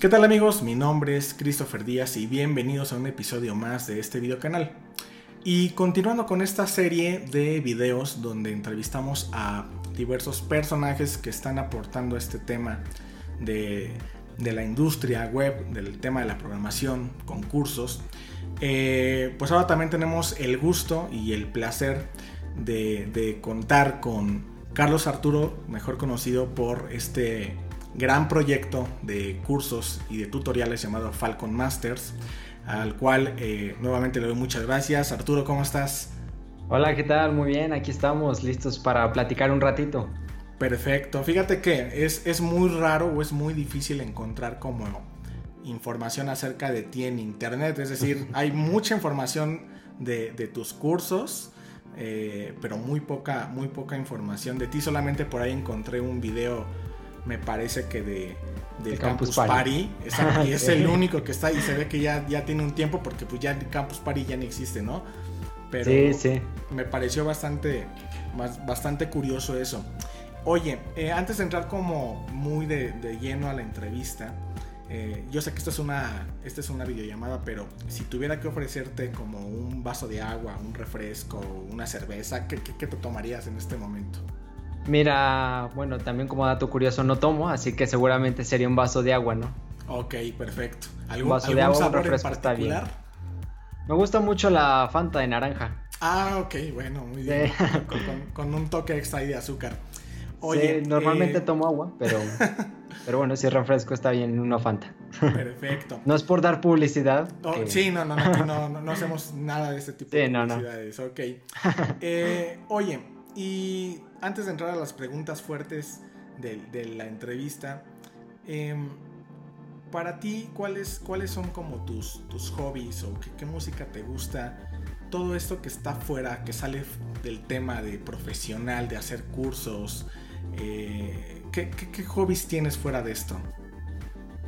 ¿Qué tal amigos? Mi nombre es Christopher Díaz y bienvenidos a un episodio más de este video canal. Y continuando con esta serie de videos donde entrevistamos a diversos personajes que están aportando este tema de, la industria web, del tema de la programación, concursos, eh, pues ahora también tenemos el gusto y el placer de, de contar con Carlos Arturo, mejor conocido por este gran proyecto de cursos y de tutoriales llamado Falcon Masters, al cual eh, nuevamente le doy muchas gracias. Arturo, ¿cómo estás? Hola, ¿qué tal? Muy bien, aquí estamos listos para platicar un ratito. Perfecto, fíjate que es, es muy raro o es muy difícil encontrar como información acerca de ti en internet, es decir, hay mucha información de, tus cursos, eh, pero muy poca, muy poca información de ti, solamente por ahí encontré un video me parece que de, del Campus, Party. y es el único que está y se ve que ya, ya tiene un tiempo porque pues ya el Campus Party ya no existe, ¿no? Pero sí, sí. me pareció bastante, bastante curioso eso. Oye, eh, antes de entrar como muy de, lleno a la entrevista, eh, yo sé que esto es una, esta es una videollamada, pero si tuviera que ofrecerte como un vaso de agua, un refresco, una cerveza, ¿qué, qué te tomarías en este momento? Mira, bueno, también como dato curioso no tomo, así que seguramente sería un vaso de agua, ¿no? Ok, perfecto. ¿Algún, vaso de agua, un refresco está bien. Me gusta mucho la Fanta de naranja. Ah, ok, bueno, muy bien. Con, un toque extra de azúcar. Oye, normalmente eh, tomo agua, pero, pero bueno, si refresco está bien, una Fanta. Perfecto. no es por dar publicidad. Oh, sí, no no no, no, hacemos nada de ese tipo de publicidades. No, Ok. Eh, oye, y antes de entrar a las preguntas fuertes de, la entrevista, em, para ti, ¿cuáles, ¿cuáles son como tus, tus hobbies o qué, música te gusta? Todo esto que está fuera, que sale del tema de profesional, de hacer cursos, eh, ¿qué, qué, hobbies tienes fuera de esto?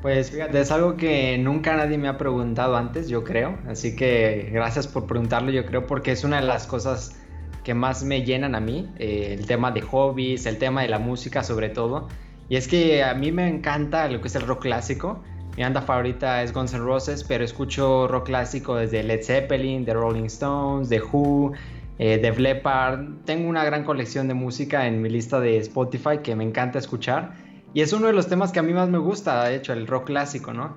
Pues fíjate, es algo que nunca nadie me ha preguntado antes, yo creo. Así que gracias por preguntarlo, yo creo, porque es una de las cosas que más me llenan a mí, eh, el tema de hobbies, el tema de la música sobre todo. Y es que a mí me encanta lo que es el rock clásico. Mi banda favorita es Guns N' Roses, pero escucho rock clásico desde Led Zeppelin, The Rolling Stones, The Who, eh, The Leppard. Tengo una gran colección de música en mi lista de Spotify que me encanta escuchar. Y es uno de los temas que a mí más me gusta, de hecho, el rock clásico, ¿no?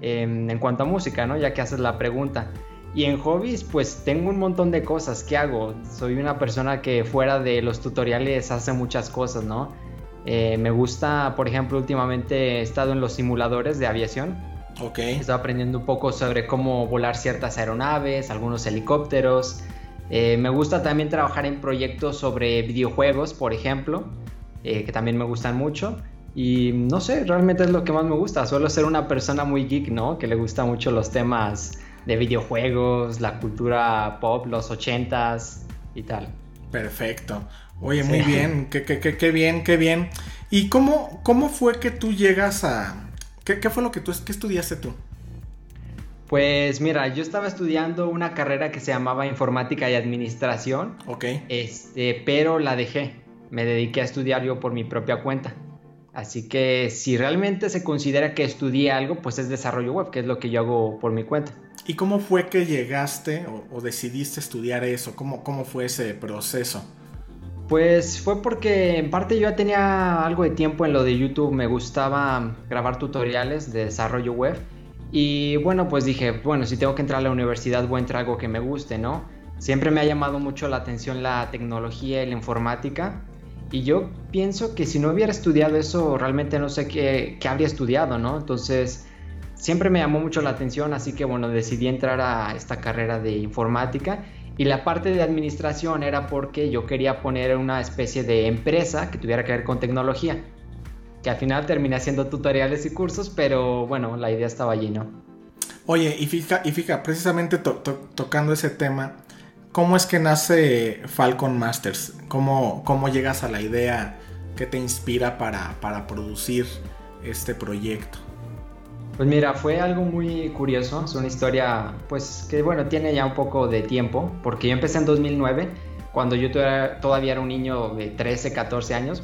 En cuanto a música, ¿no? Ya que haces la pregunta. Y en hobbies, pues tengo un montón de cosas que hago. Soy una persona que fuera de los tutoriales hace muchas cosas, ¿no? Eh, me gusta, por ejemplo, últimamente he estado en los simuladores de aviación. Ok. He estado aprendiendo un poco sobre cómo volar ciertas aeronaves, algunos helicópteros. Eh, me gusta también trabajar en proyectos sobre videojuegos, por ejemplo, eh, que también me gustan mucho. Y no sé, realmente es lo que más me gusta. Suelo ser una persona muy geek, ¿no? Que le gusta mucho los temas de videojuegos, la cultura pop, los ochentas y tal. Perfecto. Oye, muy bien, qué, qué, qué, bien, qué bien. ¿Y cómo, cómo fue que tú llegas a... ¿Qué, qué fue lo que tú qué estudiaste tú? Pues mira, yo estaba estudiando una carrera que se llamaba informática y administración. Ok. Este, pero la dejé. Me dediqué a estudiar yo por mi propia cuenta. Así que si realmente se considera que estudié algo, pues es desarrollo web, que es lo que yo hago por mi cuenta. ¿Y cómo fue que llegaste o, decidiste estudiar eso? ¿Cómo, ¿Cómo fue ese proceso? Pues fue porque en parte yo ya tenía algo de tiempo en lo de YouTube, me gustaba grabar tutoriales de desarrollo web y bueno, pues dije, bueno, si tengo que entrar a la universidad voy a entrar a algo que me guste, ¿no? Siempre me ha llamado mucho la atención la tecnología y la informática y yo pienso que si no hubiera estudiado eso, realmente no sé qué, habría estudiado, ¿no? Entonces, siempre me llamó mucho la atención, así que bueno, decidí entrar a esta carrera de informática. Y la parte de administración era porque yo quería poner una especie de empresa que tuviera que ver con tecnología. Que al final terminé haciendo tutoriales y cursos, pero bueno, la idea estaba allí, ¿no? Oye, y fija, y fija precisamente tocando ese tema, ¿Cómo es que nace Falcon Masters? ¿Cómo, cómo llegas a la idea que te inspira para, para producir este proyecto? Pues mira, fue algo muy curioso, es una historia pues que bueno, tiene ya un poco de tiempo, porque yo empecé en 2009, cuando yo todavía era un niño de 13, 14 años,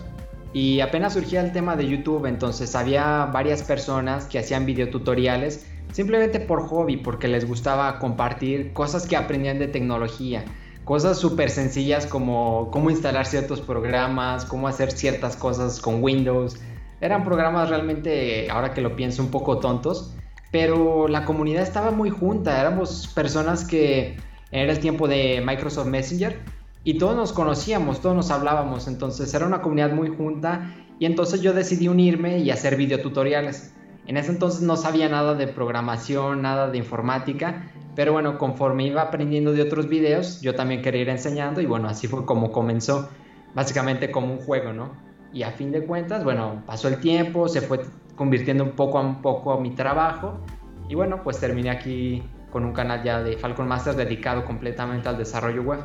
Y apenas surgía el tema de YouTube, entonces había varias personas que hacían videotutoriales simplemente por hobby, porque les gustaba compartir cosas que aprendían de tecnología. Cosas súper sencillas como cómo instalar ciertos programas, cómo hacer ciertas cosas con Windows. Eran programas realmente, ahora que lo pienso, un poco tontos, pero la comunidad estaba muy junta. Éramos personas que era el tiempo de Microsoft Messenger y todos nos conocíamos, todos nos hablábamos, entonces era una comunidad muy junta y entonces yo decidí unirme y hacer videotutoriales. En ese entonces no sabía nada de programación, nada de informática, pero bueno, conforme iba aprendiendo de otros videos, yo también quería ir enseñando y bueno, así fue como comenzó, básicamente como un juego, ¿no? Y a fin de cuentas, bueno, pasó el tiempo, se fue convirtiendo un poco a un poco a mi trabajo y bueno, pues terminé aquí con un canal ya de Falcon Masters dedicado completamente al desarrollo web.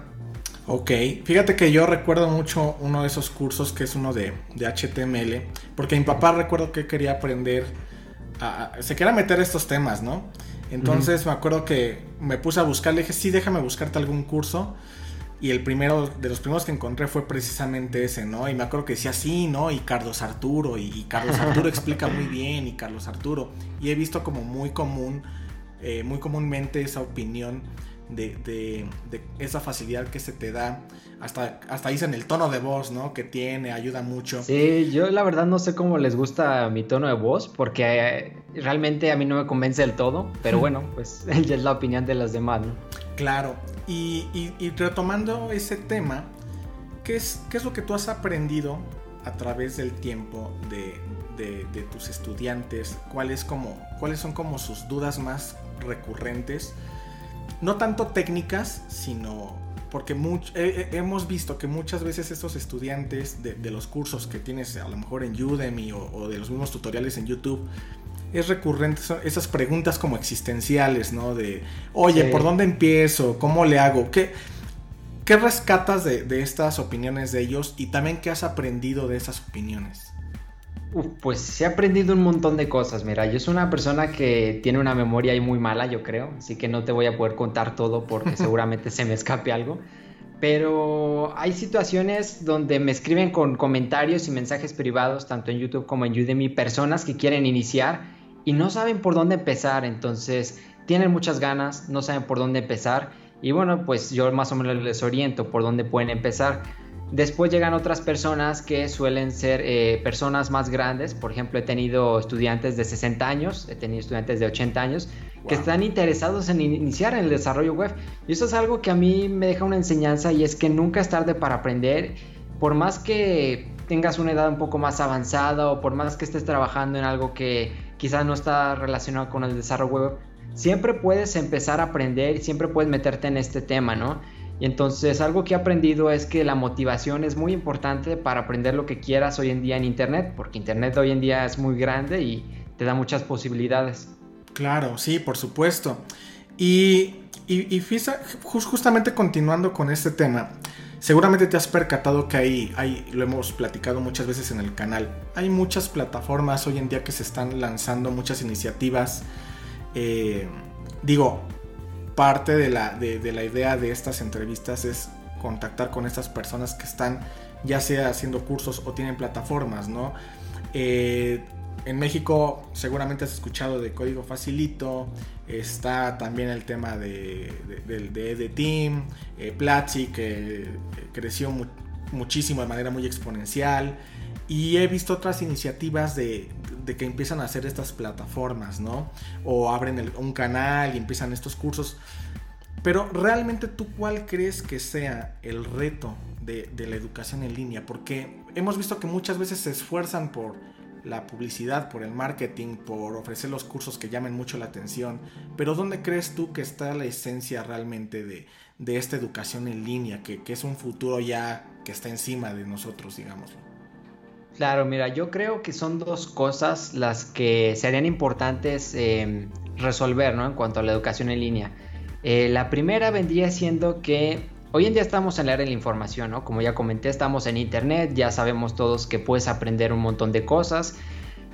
Ok, fíjate que yo recuerdo mucho uno de esos cursos que es uno de, HTML, porque mi papá recuerdo que quería aprender, se quería meter estos temas, ¿no? Entonces me acuerdo que me puse a buscar, le dije, sí, déjame buscarte algún curso. Y el primero, de los primeros que encontré fue precisamente ese, ¿no? Y me acuerdo que decía sí, ¿no? Y Carlos Arturo, y, Carlos Arturo explica muy bien, y Carlos Arturo. Y he visto como muy común, eh, muy comúnmente esa opinión de, esa facilidad que se te da. Hasta, hasta dicen el tono de voz, ¿no? Que tiene, ayuda mucho. Sí, yo la verdad no sé cómo les gusta mi tono de voz, porque eh, realmente a mí no me convence del todo, pero bueno, pues ya es la opinión de las demás, ¿no? Claro, y, retomando ese tema, ¿qué es, ¿qué es lo que tú has aprendido a través del tiempo de, tus estudiantes? ¿Cuáles, como, ¿Cuáles son como sus dudas más recurrentes? No tanto técnicas, sino porque hemos visto que muchas veces estos estudiantes de, los cursos que tienes a lo mejor en Udemy o, de los mismos tutoriales en YouTube, es recurrente esas preguntas como existenciales, ¿no? De, oye, ¿por dónde empiezo? ¿Cómo le hago? ¿Qué, qué rescatas de estas opiniones de ellos y también qué has aprendido de esas opiniones? Pues he aprendido un montón de cosas. Mira, yo soy una persona que tiene una memoria ahí muy mala, yo creo. Así que no te voy a poder contar todo porque seguramente se me escape algo. Pero hay situaciones donde me escriben con comentarios y mensajes privados, tanto en YouTube como en Udemy, personas que quieren iniciar y no saben por dónde empezar. Entonces, tienen muchas ganas, no saben por dónde empezar. Y bueno, pues yo más o menos les oriento por dónde pueden empezar. Después llegan otras personas que suelen ser eh, personas más grandes. Por ejemplo, he tenido estudiantes de 60 años, he tenido estudiantes de 80 años que están interesados en iniciar en el desarrollo web. Y eso es algo que a mí me deja una enseñanza y es que nunca es tarde para aprender. Por más que tengas una edad un poco más avanzada o por más que estés trabajando en algo que quizás no está relacionado con el desarrollo web, siempre puedes empezar a aprender y siempre puedes meterte en este tema, ¿no? Y entonces algo que he aprendido es que la motivación es muy importante para aprender lo que quieras hoy en día en Internet, porque Internet hoy en día es muy grande y te da muchas posibilidades. Claro, sí, por supuesto. Y, y, justamente continuando con este tema, seguramente te has percatado que hay, hay, lo hemos platicado muchas veces en el canal, hay muchas plataformas hoy en día que se están lanzando, muchas iniciativas. Eh, digo, parte de la, de, la idea de estas entrevistas es contactar con estas personas que están ya sea haciendo cursos o tienen plataformas, ¿no? Eh, en México seguramente has escuchado de Código Facilito, está también el tema de, de, de, Team, eh, Platzi que eh, creció muchísimo de manera muy exponencial y he visto otras iniciativas de, que empiezan a hacer estas plataformas, ¿no? O abren un canal y empiezan estos cursos. Pero realmente tú cuál crees que sea el reto de, la educación en línea? Porque hemos visto que muchas veces se esfuerzan por la publicidad, por el marketing, por ofrecer los cursos que llamen mucho la atención. Pero ¿dónde crees tú que está la esencia realmente de, esta educación en línea, que, que es un futuro ya que está encima de nosotros, digámoslo? Claro, mira, yo creo que son dos cosas las que serían importantes em, resolver, ¿no? En cuanto a la educación en línea. Eh, la primera vendría siendo que hoy en día estamos en la era de la información, ¿no? Como ya comenté, estamos en internet, ya sabemos todos que puedes aprender un montón de cosas.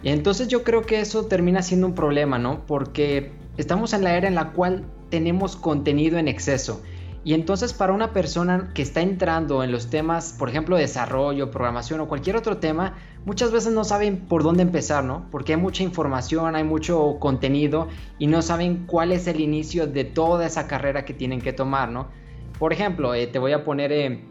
Y entonces yo creo que eso termina siendo un problema, ¿no? Porque estamos en la era en la cual tenemos contenido en exceso. Y entonces para una persona que está entrando en los temas, por ejemplo, desarrollo, programación o cualquier otro tema, muchas veces no saben por dónde empezar, ¿no? Porque hay mucha información, hay mucho contenido y no saben cuál es el inicio de toda esa carrera que tienen que tomar, ¿no? Por ejemplo, eh, te voy a poner eh,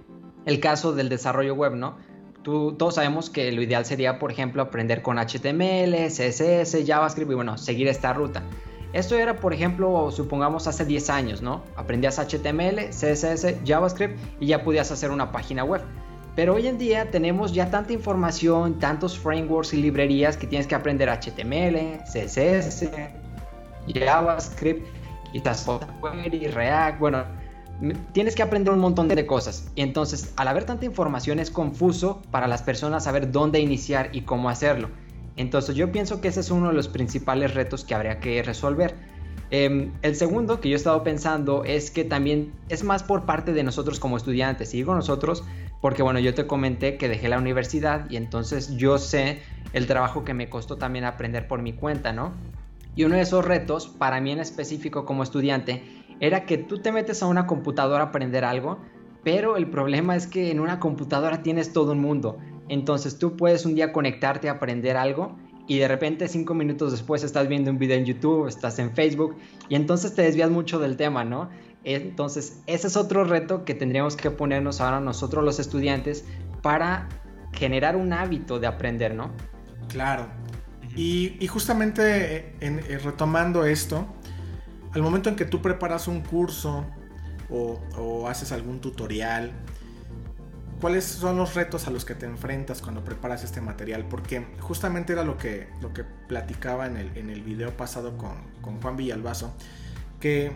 el caso del desarrollo web, ¿no? Tú, todos sabemos que lo ideal sería, por ejemplo, aprender con HTML, CSS, JavaScript y bueno, seguir esta ruta. Esto era, por ejemplo, supongamos hace 10 años, ¿no? Aprendías HTML, CSS, JavaScript y ya podías hacer una página web. Pero hoy en día tenemos ya tanta información, tantos frameworks y librerías que tienes que aprender HTML, CSS, JavaScript, quizás jQuery, React, bueno, tienes que aprender un montón de cosas. Y entonces, al haber tanta información es confuso para las personas saber dónde iniciar y cómo hacerlo. Entonces yo pienso que ese es uno de los principales retos que habría que resolver. Em, el segundo que yo he estado pensando es que también es más por parte de nosotros como estudiantes. Y digo nosotros porque, bueno, yo te comenté que dejé la universidad y entonces yo sé el trabajo que me costó también aprender por mi cuenta, ¿no? Y uno de esos retos, para mí en específico como estudiante, era que tú te metes a una computadora a aprender algo, pero el problema es que en una computadora tienes todo un mundo. Entonces tú puedes un día conectarte a aprender algo y de repente cinco minutos después estás viendo un video en YouTube, estás en Facebook y entonces te desvías mucho del tema, ¿no? Entonces ese es otro reto que tendríamos que ponernos ahora nosotros los estudiantes para generar un hábito de aprender, ¿no? Claro. Y, justamente eh, en, eh, retomando esto, al momento en que tú preparas un curso o, o haces algún tutorial, ¿Cuáles son los retos a los que te enfrentas cuando preparas este material? Porque justamente era lo que, lo que platicaba en el, en el video pasado con, con Juan Villalbazo, que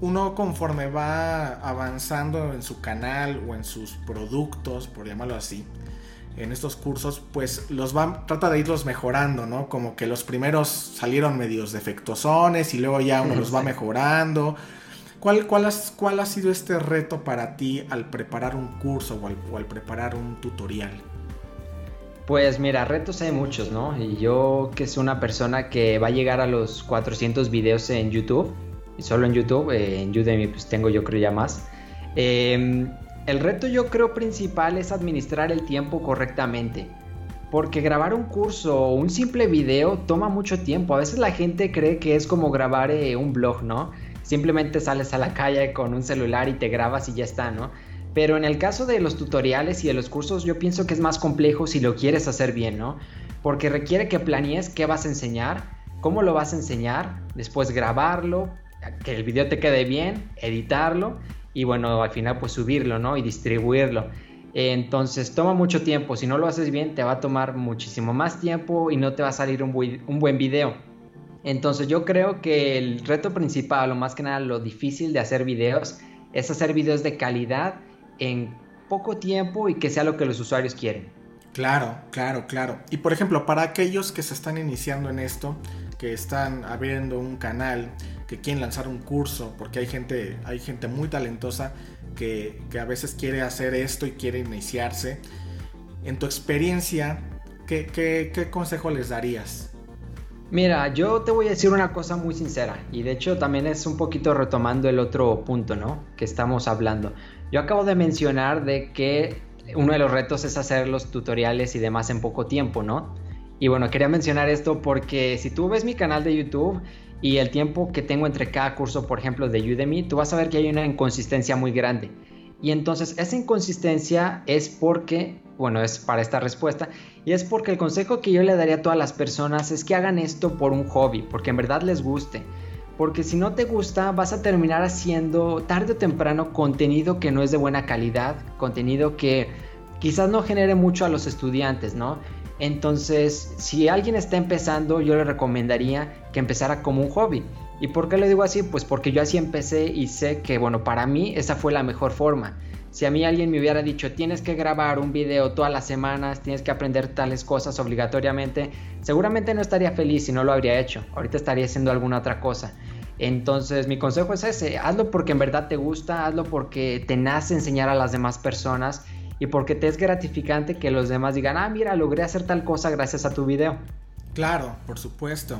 uno conforme va avanzando en su canal o en sus productos, por llamarlo así, en estos cursos, pues los va, trata de irlos mejorando, ¿no? Como que los primeros salieron medios defectosones y luego ya uno los va mejorando ¿Cuál, cuál, ha sido este reto para ti al preparar un curso o al, preparar un tutorial? Pues mira, retos hay muchos, ¿no? Y yo que soy una persona que va a llegar a los 400 videos en YouTube, y solo en YouTube, eh, en Udemy pues tengo yo creo ya más. Em, el reto yo creo principal es administrar el tiempo correctamente. Porque grabar un curso o un simple video toma mucho tiempo. A veces la gente cree que es como grabar eh, un blog, ¿no? Simplemente sales a la calle con un celular y te grabas y ya está, ¿no? Pero en el caso de los tutoriales y de los cursos yo pienso que es más complejo si lo quieres hacer bien, ¿no? Porque requiere que planees qué vas a enseñar, cómo lo vas a enseñar, después grabarlo, que el video te quede bien, editarlo y bueno, al final pues subirlo, ¿no? Y distribuirlo. Entonces toma mucho tiempo, si no lo haces bien te va a tomar muchísimo más tiempo y no te va a salir un, un buen video. Entonces yo creo que el reto principal, o más que nada lo difícil de hacer videos, es hacer videos de calidad en poco tiempo y que sea lo que los usuarios quieren. Claro, claro, claro. Y por ejemplo, para aquellos que se están iniciando en esto, que están abriendo un canal, que quieren lanzar un curso, porque hay gente, hay gente muy talentosa que, a veces quiere hacer esto y quiere iniciarse. En tu experiencia, qué consejo les darías? Mira, yo te voy a decir una cosa muy sincera y de hecho también es un poquito retomando el otro punto, ¿no? Que estamos hablando. Yo acabo de mencionar de que uno de los retos es hacer los tutoriales y demás en poco tiempo, ¿no? Y bueno, quería mencionar esto porque si tú ves mi canal de YouTube y el tiempo que tengo entre cada curso, por ejemplo, de Udemy, tú vas a ver que hay una inconsistencia muy grande. Y entonces esa inconsistencia es porque, bueno, es para esta respuesta, y es porque el consejo que yo le daría a todas las personas es que hagan esto por un hobby, porque en verdad les guste. Porque si no te gusta, vas a terminar haciendo tarde o temprano contenido que no es de buena calidad, contenido que quizás no genere mucho a los estudiantes, ¿no? Entonces, si alguien está empezando, yo le recomendaría que empezara como un hobby. ¿Y por qué le digo así? Pues porque yo así empecé y sé que, bueno, para mí esa fue la mejor forma. Si a mí alguien me hubiera dicho, tienes que grabar un video todas las semanas, tienes que aprender tales cosas obligatoriamente, seguramente no estaría feliz si no lo habría hecho. Ahorita estaría haciendo alguna otra cosa. Entonces mi consejo es ese, hazlo porque en verdad te gusta, hazlo porque te nace enseñar a las demás personas y porque te es gratificante que los demás digan, ah, mira, logré hacer tal cosa gracias a tu video. Claro, por supuesto.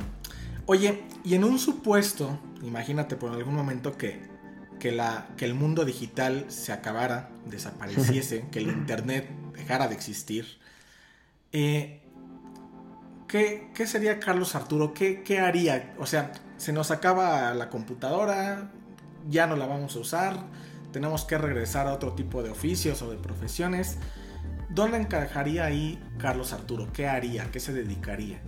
Oye, y en un supuesto, imagínate por algún momento que que, la, que el mundo digital se acabara, desapareciese, que el Internet dejara de existir, eh, ¿qué, sería Carlos Arturo? ¿Qué, ¿Qué haría? O sea, se nos acaba la computadora, ya no la vamos a usar, tenemos que regresar a otro tipo de oficios o de profesiones. ¿Dónde encajaría ahí Carlos Arturo? ¿Qué haría? ¿Qué se dedicaría?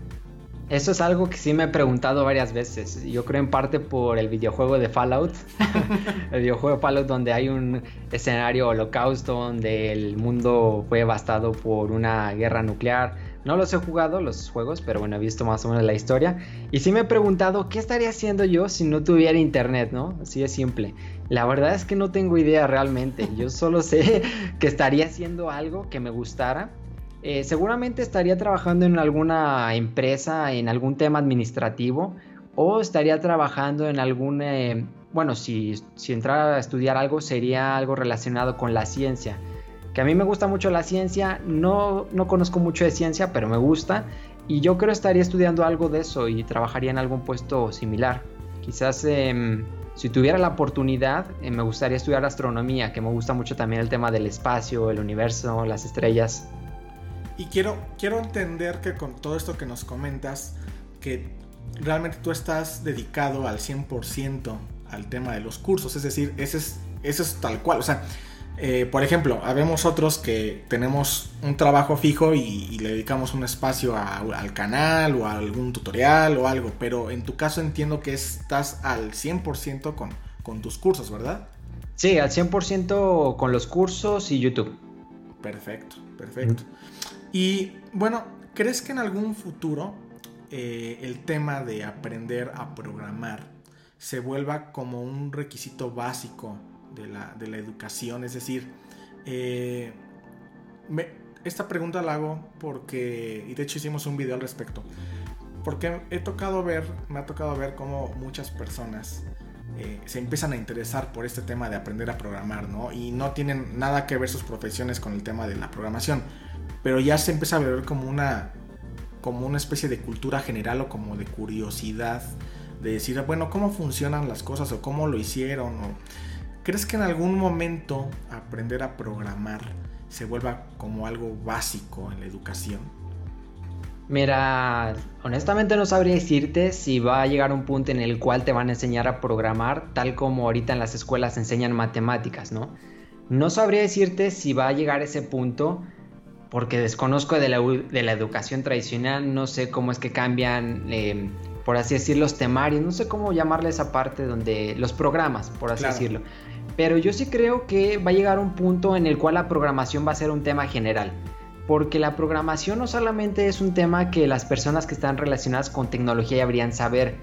Eso es algo que sí me he preguntado varias veces. Yo creo en parte por el videojuego de Fallout. el videojuego de Fallout donde hay un escenario holocausto donde el mundo fue devastado por una guerra nuclear. No los he jugado los juegos, pero bueno, he visto más o menos la historia. Y sí me he preguntado qué estaría haciendo yo si no tuviera internet, ¿no? Así de simple. La verdad es que no tengo idea realmente. Yo solo sé que estaría haciendo algo que me gustara eh, seguramente estaría trabajando en alguna empresa, en algún tema administrativo, o estaría trabajando en algún, eh, bueno, si, si entrara a estudiar algo, sería algo relacionado con la ciencia. Que a mí me gusta mucho la ciencia, no, no conozco mucho de ciencia, pero me gusta, y yo creo estaría estudiando algo de eso y trabajaría en algún puesto similar. Quizás em, si tuviera la oportunidad, eh, me gustaría estudiar astronomía, que me gusta mucho también el tema del espacio, el universo, las estrellas. Y quiero, quiero entender que con todo esto que nos comentas, que realmente tú estás dedicado al 100% al tema de los cursos, es decir, ese es, ese es tal cual, o sea, eh, por ejemplo, habemos otros que tenemos un trabajo fijo y, le dedicamos un espacio al canal o a algún tutorial o algo, pero en tu caso entiendo que estás al 100% con, con tus cursos, ¿verdad? Sí, al 100% con los cursos y YouTube. Perfecto, perfecto. Y bueno, ¿crees que en algún futuro eh, el tema de aprender a programar se vuelva como un requisito básico de la, educación? Es decir, eh, esta pregunta la hago porque, y de hecho hicimos un video al respecto, porque he tocado ver, me ha tocado ver cómo muchas personas eh, se empiezan a interesar por este tema de aprender a programar, ¿no? Y no tienen nada que ver sus profesiones con el tema de la programación pero ya se empieza a ver como una, como una especie de cultura general o como de curiosidad de decir, bueno, ¿cómo funcionan las cosas o cómo lo hicieron? ¿Crees que en algún momento aprender a programar se vuelva como algo básico en la educación? Mira, honestamente no sabría decirte si va a llegar un punto en el cual te van a enseñar a programar tal como ahorita en las escuelas enseñan matemáticas, ¿no? No sabría decirte si va a llegar ese punto porque desconozco de la, de la educación tradicional, no sé cómo es que cambian, em, por así decirlo, los temarios, no sé cómo llamarle esa parte donde los programas, por así decirlo. Pero yo sí creo que va a llegar un punto en el cual la programación va a ser un tema general. Porque la programación no solamente es un tema que las personas que están relacionadas con tecnología deberían saber.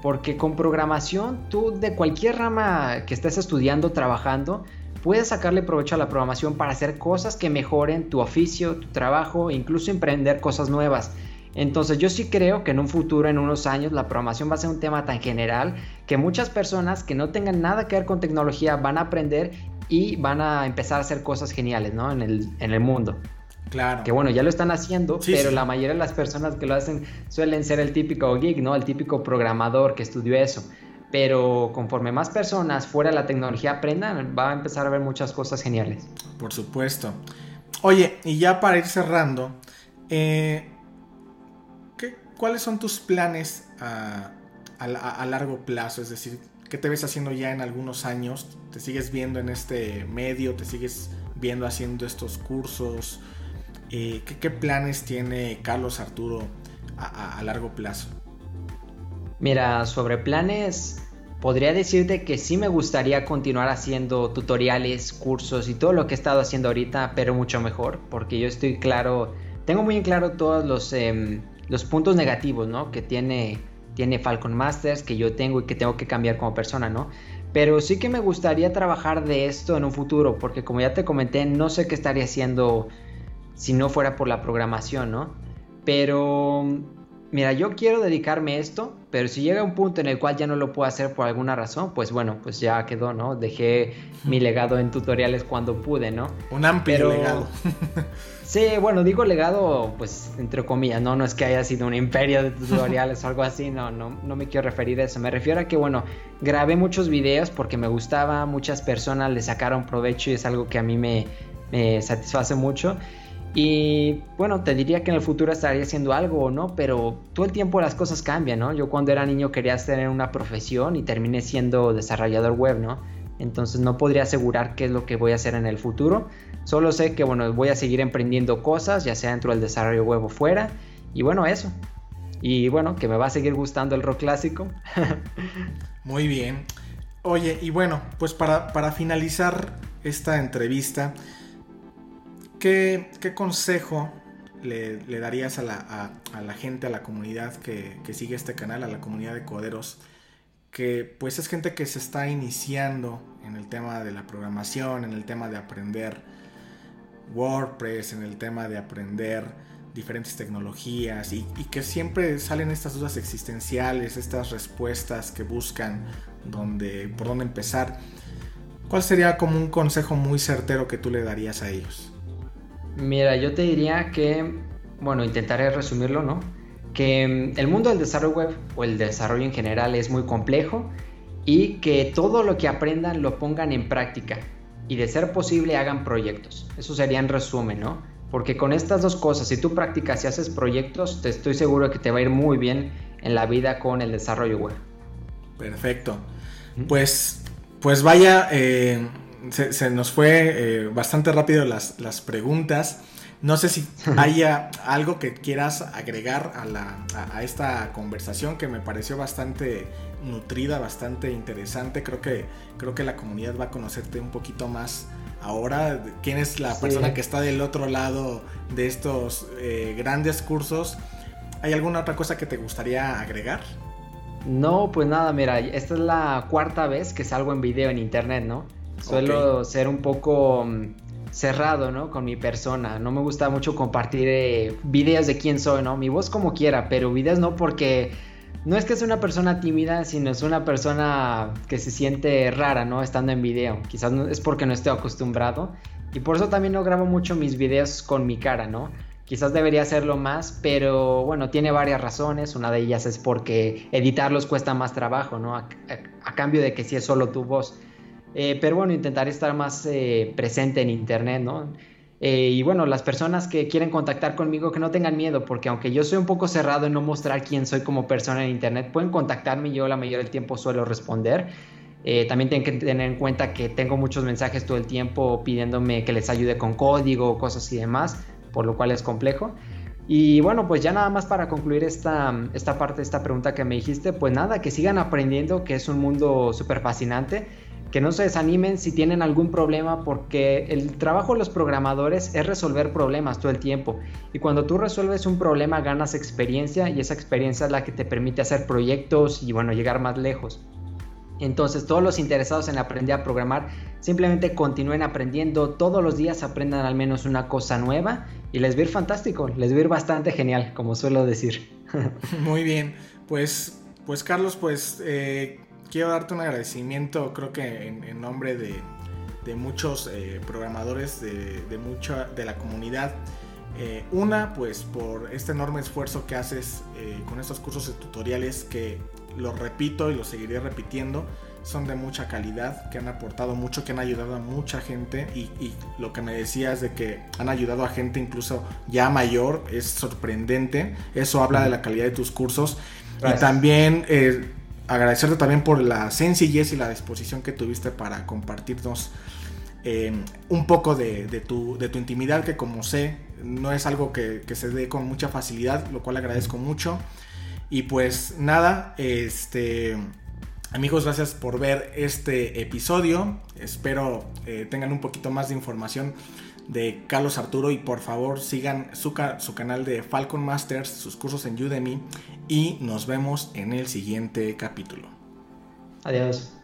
Porque con programación tú de cualquier rama que estés estudiando, trabajando, puedes sacarle provecho a la programación para hacer cosas que mejoren tu oficio, tu trabajo, e incluso emprender cosas nuevas. Entonces yo sí creo que en un futuro, en unos años, la programación va a ser un tema tan general que muchas personas que no tengan nada que ver con tecnología van a aprender y van a empezar a hacer cosas geniales ¿no? en, el, en el mundo. Claro. Que bueno, ya lo están haciendo, pero la mayoría de las personas que lo hacen suelen ser el típico geek, ¿no? El típico programador que estudió eso pero conforme más personas fuera de la tecnología aprendan, va a empezar a haber muchas cosas geniales. Por supuesto. Oye, y ya para ir cerrando, eh, ¿cuáles son tus planes a, largo plazo? Es decir, ¿qué te ves haciendo ya en algunos años? ¿Te sigues viendo en este medio? ¿Te sigues viendo haciendo estos cursos? Eh, ¿qué, planes tiene Carlos Arturo a largo plazo? Mira, sobre planes, podría decirte que sí me gustaría continuar haciendo tutoriales, cursos y todo lo que he estado haciendo ahorita, pero mucho mejor, porque yo estoy claro, tengo muy en claro todos los, em, los puntos negativos, ¿no? Que tiene, tiene Falcon Masters, que yo tengo y que tengo que cambiar como persona, ¿no? Pero sí que me gustaría trabajar de esto en un futuro, porque como ya te comenté, no sé qué estaría haciendo si no fuera por la programación, ¿no? Pero mira, yo quiero dedicarme a esto, pero si llega un punto en el cual ya no lo puedo hacer por alguna razón, pues bueno, pues ya quedó, ¿no? Dejé mi legado en tutoriales cuando pude, ¿no? Un amplio legado. sí, bueno, digo legado, pues entre comillas, ¿no? No es que haya sido un imperio de tutoriales o algo así, no, no, no me quiero referir a eso. Me refiero a que, bueno, grabé muchos videos porque me gustaba, muchas personas le sacaron provecho y es algo que a mí me, me satisface mucho. Y bueno, te diría que en el futuro estaría haciendo algo o no, pero todo el tiempo las cosas cambian, ¿no? Yo cuando era niño quería tener una profesión y terminé siendo desarrollador web, ¿no? Entonces no podría asegurar qué es lo que voy a hacer en el futuro. Solo sé que bueno, voy a seguir emprendiendo cosas, ya sea dentro del desarrollo web o fuera. Y bueno, eso. Y bueno, que me va a seguir gustando el rock clásico. Muy bien. Oye, y bueno, pues para, para finalizar esta entrevista, ¿Qué, consejo le, darías a la, gente, a la comunidad que, sigue este canal, a la comunidad de coderos? Que pues es gente que se está iniciando en el tema de la programación, en el tema de aprender WordPress, en el tema de aprender diferentes tecnologías y, que siempre salen estas dudas existenciales, estas respuestas que buscan donde, por dónde empezar. ¿Cuál sería como un consejo muy certero que tú le darías a ellos? Mira, yo te diría que, bueno, intentaré resumirlo, ¿no? Que mm, el mundo del desarrollo web o el desarrollo en general es muy complejo y que todo lo que aprendan lo pongan en práctica y de ser posible hagan proyectos. Eso sería en resumen, ¿no? Porque con estas dos cosas, si tú practicas y haces proyectos, te estoy seguro que te va a ir muy bien en la vida con el desarrollo web. Perfecto. Pues, pues vaya, eh, se, nos fue eh, bastante rápido las, preguntas. No sé si haya algo que quieras agregar a, esta conversación que me pareció bastante nutrida, bastante interesante. Creo que, creo que la comunidad va a conocerte un poquito más ahora. ¿Quién es la persona que está del otro lado de estos eh, grandes cursos? ¿Hay alguna otra cosa que te gustaría agregar? No, pues nada, mira, esta es la cuarta vez que salgo en video en internet, ¿no? Suelo ser un poco mm, cerrado, ¿no? Con mi persona. No me gusta mucho compartir eh, videos de quién soy, ¿no? Mi voz como quiera, pero videos no porque no es que sea una persona tímida, sino es una persona que se siente rara, ¿no? Estando en video. Quizás es porque no estoy acostumbrado. Y por eso también no grabo mucho mis videos con mi cara, ¿no? Quizás debería hacerlo más, pero bueno, tiene varias razones. Una de ellas es porque editarlos cuesta más trabajo, ¿no? A, cambio de que si es solo tu voz. Eh, pero bueno, intentaré estar más eh, presente en Internet, ¿no? Eh, y bueno, las personas que quieren contactar conmigo, que no tengan miedo, porque aunque yo soy un poco cerrado en no mostrar quién soy como persona en Internet, pueden contactarme yo la mayoría del tiempo suelo responder. también tienen que tener en cuenta que tengo muchos mensajes todo el tiempo pidiéndome que les ayude con código, cosas y demás, por lo cual es complejo. Y bueno, pues ya nada más para concluir esta, esta parte, esta pregunta que me dijiste, pues nada, que sigan aprendiendo, que es un mundo súper fascinante que no se desanimen si tienen algún problema porque el trabajo de los programadores es resolver problemas todo el tiempo y cuando tú resuelves un problema ganas experiencia y esa experiencia es la que te permite hacer proyectos y bueno llegar más lejos. Entonces todos los interesados en aprender a programar simplemente continúen aprendiendo, todos los días aprendan al menos una cosa nueva y les va ir fantástico, les va ir bastante genial como suelo decir. Muy bien, pues, pues Carlos, pues... Eh quiero darte un agradecimiento, creo que en, nombre de, muchos eh, programadores, de, mucha de la comunidad. Eh, una, pues por este enorme esfuerzo que haces eh, con estos cursos de tutoriales que lo repito y lo seguiré repitiendo, son de mucha calidad, que han aportado mucho, que han ayudado a mucha gente y, y, lo que me decías de que han ayudado a gente incluso ya mayor es sorprendente, eso habla de la calidad de tus cursos y también agradecerte también por la sencillez y la disposición que tuviste para compartirnos eh, un poco de, tu, intimidad, que como sé, no es algo que, se dé con mucha facilidad, lo cual agradezco mucho. Y pues nada, este... Amigos, gracias por ver este episodio. Espero eh, tengan un poquito más de información de Carlos Arturo y por favor sigan su, canal de Falcon Masters, sus cursos en Udemy y nos vemos en el siguiente capítulo. Adiós.